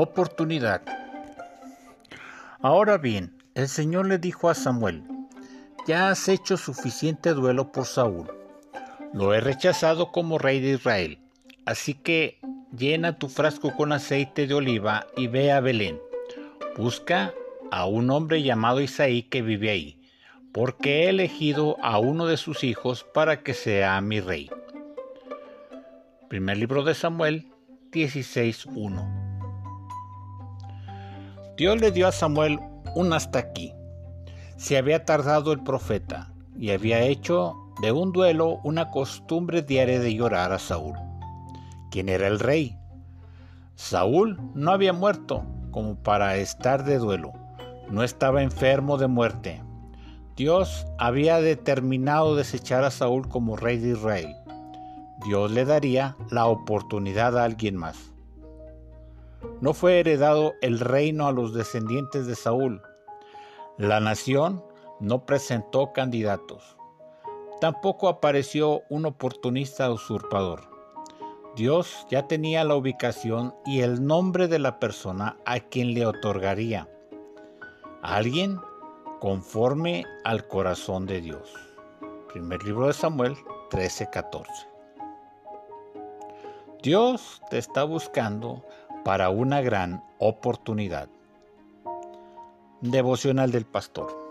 Oportunidad. Ahora bien, el Señor le dijo a Samuel, ya has hecho suficiente duelo por Saúl. Lo he rechazado como rey de Israel. Así que llena tu frasco con aceite de oliva y ve a Belén. Busca a un hombre llamado Isaí que vive ahí, porque he elegido a uno de sus hijos para que sea mi rey. Primer libro de Samuel 16.1 Dios le dio a Samuel un hasta aquí. Se había tardado el profeta y había hecho de un duelo una costumbre diaria de llorar a Saúl, quien era el rey. Saúl no había muerto como para estar de duelo, no estaba enfermo de muerte. Dios había determinado desechar a Saúl como rey de Israel. Dios le daría la oportunidad a alguien más. No fue heredado el reino a los descendientes de Saúl. La nación no presentó candidatos. Tampoco apareció un oportunista usurpador. Dios ya tenía la ubicación y el nombre de la persona a quien le otorgaría. Alguien conforme al corazón de Dios. Primer libro de Samuel 13:14. Dios te está buscando para una gran oportunidad. Devocional del Pastor.